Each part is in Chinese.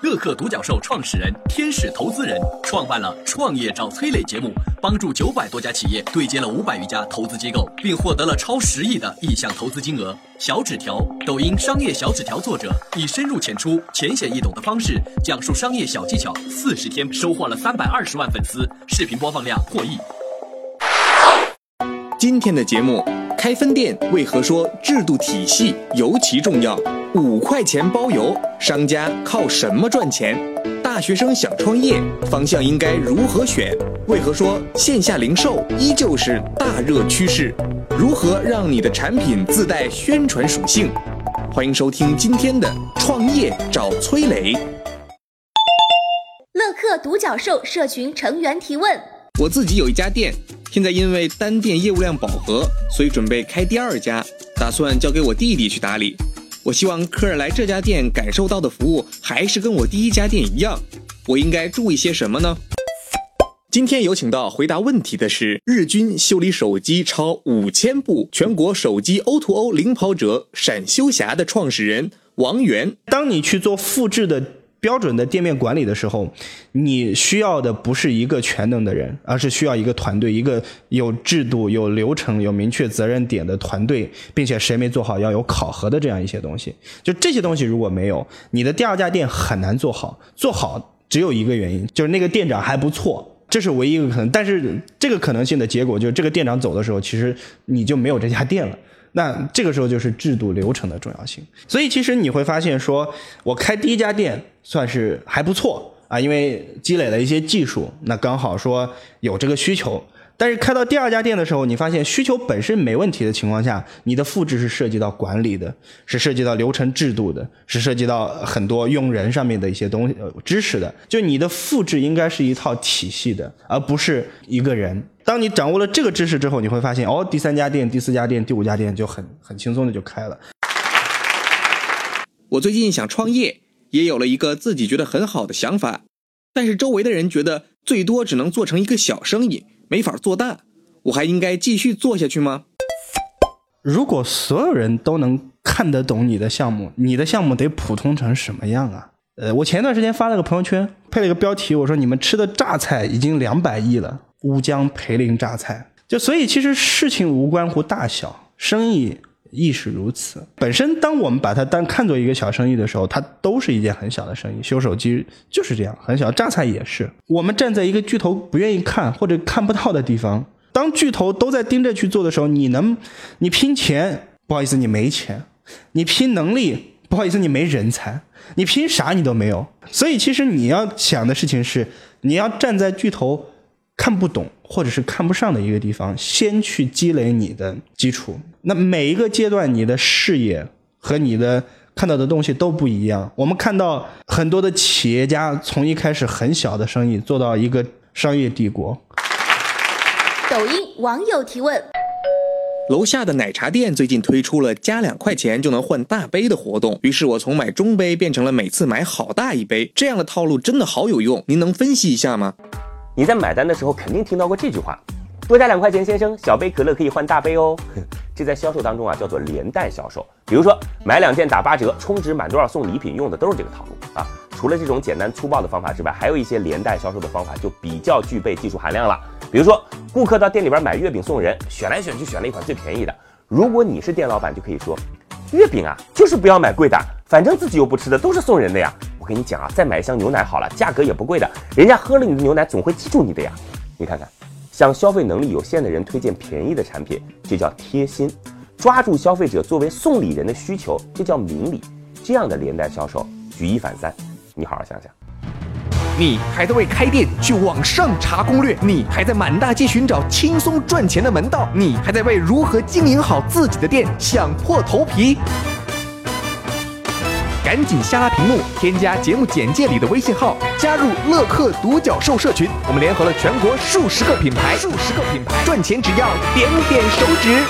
乐客独角兽创始人、天使投资人，创办了《创业找崔磊》节目，帮助九百多家企业对接了五百余家投资机构，并获得了超十亿的意向投资金额。小纸条，抖音商业小纸条作者，以深入浅出、浅显易懂的方式讲述商业小技巧，四十天收获了三百二十万粉丝，视频播放量破亿。今天的节目，开分店为何说制度体系尤其重要？五块钱包邮，商家靠什么赚钱？大学生想创业，方向应该如何选？为何说线下零售依旧是大热趋势？如何让你的产品自带宣传属性？欢迎收听今天的创业找崔磊。乐客独角兽社群成员提问：我自己有一家店，现在因为单店业务量饱和，所以准备开第二家，打算交给我弟弟去打理。我希望客人来这家店感受到的服务还是跟我第一家店一样，我应该注意些什么呢？今天有请到回答问题的是日均修理手机超五千部、全国手机 O2O 领跑者闪修侠的创始人王源。当你去做复制的。标准的店面管理的时候，你需要的不是一个全能的人，而是需要一个团队，一个有制度、有流程、有明确责任点的团队，并且谁没做好要有考核的这样一些东西。就这些东西如果没有，你的第二家店很难做好。做好只有一个原因，就是那个店长还不错，这是唯一一个可能。但是这个可能性的结果就是这个店长走的时候，其实你就没有这家店了。那这个时候就是制度流程的重要性，所以其实你会发现，说我开第一家店算是还不错啊，因为积累了一些技术，那刚好说有这个需求。但是开到第二家店的时候，你发现需求本身没问题的情况下，你的复制是涉及到管理的，是涉及到流程制度的，是涉及到很多用人上面的一些东西知识的。就你的复制应该是一套体系的，而不是一个人。当你掌握了这个知识之后，你会发现，哦，第三家店、第四家店、第五家店就很很轻松的就开了。我最近想创业，也有了一个自己觉得很好的想法，但是周围的人觉得最多只能做成一个小生意。没法做大，我还应该继续做下去吗？如果所有人都能看得懂你的项目，你的项目得普通成什么样啊？呃，我前段时间发了个朋友圈，配了一个标题，我说你们吃的榨菜已经两百亿了，乌江培林榨菜。就所以其实事情无关乎大小，生意。亦是如此。本身，当我们把它当看作一个小生意的时候，它都是一件很小的生意。修手机就是这样，很小。榨菜也是。我们站在一个巨头不愿意看或者看不到的地方，当巨头都在盯着去做的时候，你能，你拼钱，不好意思，你没钱；你拼能力，不好意思，你没人才；你拼啥你都没有。所以，其实你要想的事情是，你要站在巨头。看不懂或者是看不上的一个地方，先去积累你的基础。那每一个阶段，你的视野和你的看到的东西都不一样。我们看到很多的企业家从一开始很小的生意做到一个商业帝国。抖音网友提问：楼下的奶茶店最近推出了加两块钱就能换大杯的活动，于是我从买中杯变成了每次买好大一杯，这样的套路真的好有用。您能分析一下吗？你在买单的时候肯定听到过这句话：“多加两块钱，先生，小杯可乐可以换大杯哦。”这在销售当中啊叫做连带销售。比如说买两件打八折，充值满多少送礼品，用的都是这个套路啊。除了这种简单粗暴的方法之外，还有一些连带销售的方法就比较具备技术含量了。比如说顾客到店里边买月饼送人，选来选去选了一款最便宜的。如果你是店老板，就可以说：“月饼啊，就是不要买贵的，反正自己又不吃的，都是送人的呀。”跟你讲啊，再买一箱牛奶好了，价格也不贵的，人家喝了你的牛奶总会记住你的呀。你看看，向消费能力有限的人推荐便宜的产品，这叫贴心；抓住消费者作为送礼人的需求，这叫明理。这样的连带销售，举一反三。你好好想想。你还在为开店去网上查攻略？你还在满大街寻找轻松赚钱的门道？你还在为如何经营好自己的店想破头皮？赶紧下拉屏幕，添加节目简介里的微信号，加入乐客独角兽社群。我们联合了全国数十个品牌，数十个品牌赚钱只要点点手指。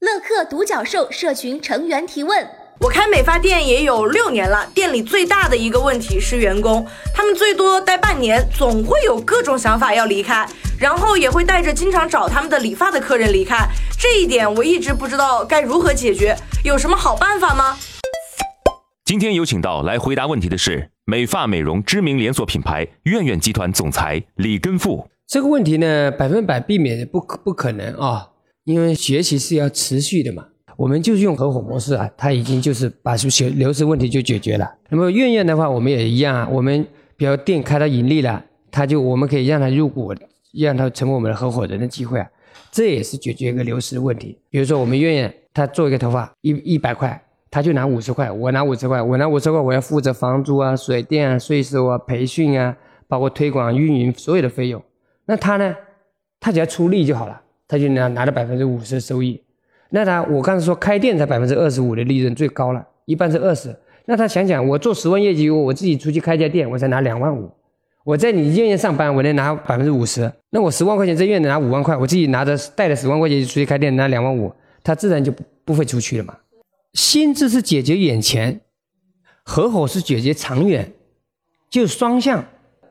乐客独角兽社群成员提问。我开美发店也有六年了，店里最大的一个问题是员工，他们最多待半年，总会有各种想法要离开，然后也会带着经常找他们的理发的客人离开。这一点我一直不知道该如何解决，有什么好办法吗？今天有请到来回答问题的是美发美容知名连锁品牌苑苑集团总裁李根富。这个问题呢，百分百避免不可不可能啊，因为学习是要持续的嘛。我们就是用合伙模式啊，它已经就是把流流失问题就解决了。那么苑苑的话，我们也一样啊，我们比如店开到盈利了，他就我们可以让他入股，让他成为我们的合伙人的机会啊，这也是解决一个流失的问题。比如说我们苑苑，他做一个头发一一百块，他就拿五十块，我拿五十块，我拿五十块，我要负责房租啊、水电啊、税收啊、培训啊，包括推广、运营所有的费用。那他呢，他只要出力就好了，他就拿拿了百分之五十的收益。那他，我刚才说开店才百分之二十五的利润最高了，一般是二十。那他想想，我做十万业绩，我自己出去开家店，我才拿两万五。我在你医院上班，我能拿百分之五十。那我十万块钱在院里拿五万块，我自己拿着带着十万块钱出去开店拿两万五，他自然就不不会出去了嘛。薪资是解决眼前，合伙是解决长远，就双向。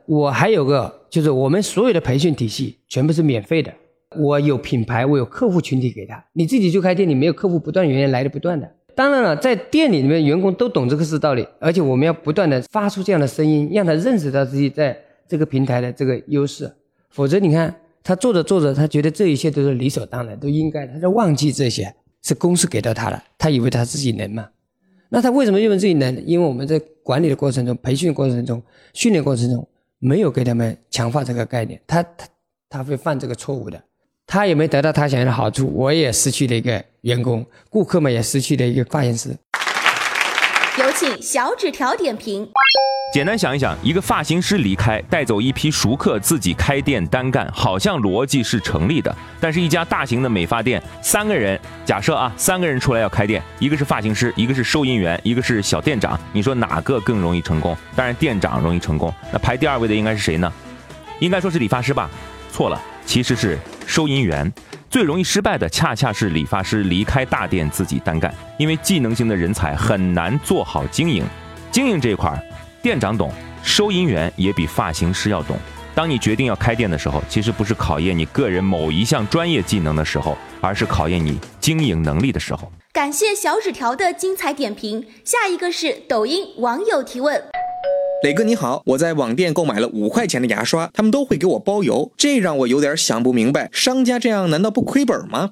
我还有个就是我们所有的培训体系全部是免费的。我有品牌，我有客户群体给他。你自己就开店，你没有客户，不断源源来的不断的。当然了，在店里面，员工都懂这个是道理，而且我们要不断的发出这样的声音，让他认识到自己在这个平台的这个优势。否则，你看他做着做着，他觉得这一切都是理所当然，都应该，他就忘记这些是公司给到他了，他以为他自己能嘛？那他为什么认为自己能？因为我们在管理的过程中、培训过程中、训练过程中，没有给他们强化这个概念，他他他会犯这个错误的。他也没得到他想要的好处，我也失去了一个员工，顾客们也失去了一个发型师。有请小纸条点评。简单想一想，一个发型师离开，带走一批熟客，自己开店单干，好像逻辑是成立的。但是，一家大型的美发店，三个人，假设啊，三个人出来要开店，一个是发型师，一个是收银员，一个是小店长，你说哪个更容易成功？当然，店长容易成功。那排第二位的应该是谁呢？应该说是理发师吧？错了。其实是收银员最容易失败的，恰恰是理发师离开大店自己单干，因为技能型的人才很难做好经营。经营这一块儿，店长懂，收银员也比发型师要懂。当你决定要开店的时候，其实不是考验你个人某一项专业技能的时候，而是考验你经营能力的时候。感谢小纸条的精彩点评。下一个是抖音网友提问。磊哥你好，我在网店购买了五块钱的牙刷，他们都会给我包邮，这让我有点想不明白，商家这样难道不亏本吗？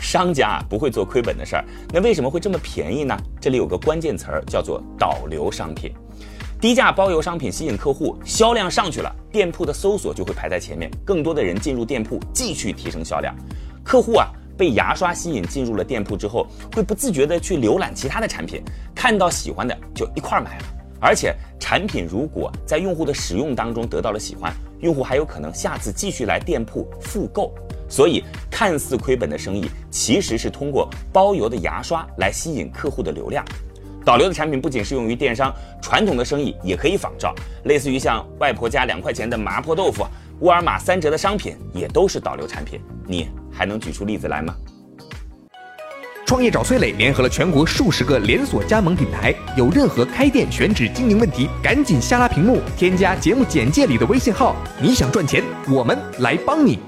商家不会做亏本的事儿，那为什么会这么便宜呢？这里有个关键词儿叫做导流商品，低价包邮商品吸引客户，销量上去了，店铺的搜索就会排在前面，更多的人进入店铺，继续提升销量。客户啊被牙刷吸引进入了店铺之后，会不自觉的去浏览其他的产品，看到喜欢的就一块儿买了。而且产品如果在用户的使用当中得到了喜欢，用户还有可能下次继续来店铺复购。所以看似亏本的生意，其实是通过包邮的牙刷来吸引客户的流量。导流的产品不仅适用于电商，传统的生意也可以仿照。类似于像外婆家两块钱的麻婆豆腐，沃尔玛三折的商品，也都是导流产品。你还能举出例子来吗？创业找崔磊联合了全国数十个连锁加盟品牌，有任何开店选址经营问题，赶紧下拉屏幕，添加节目简介里的微信号。你想赚钱，我们来帮你。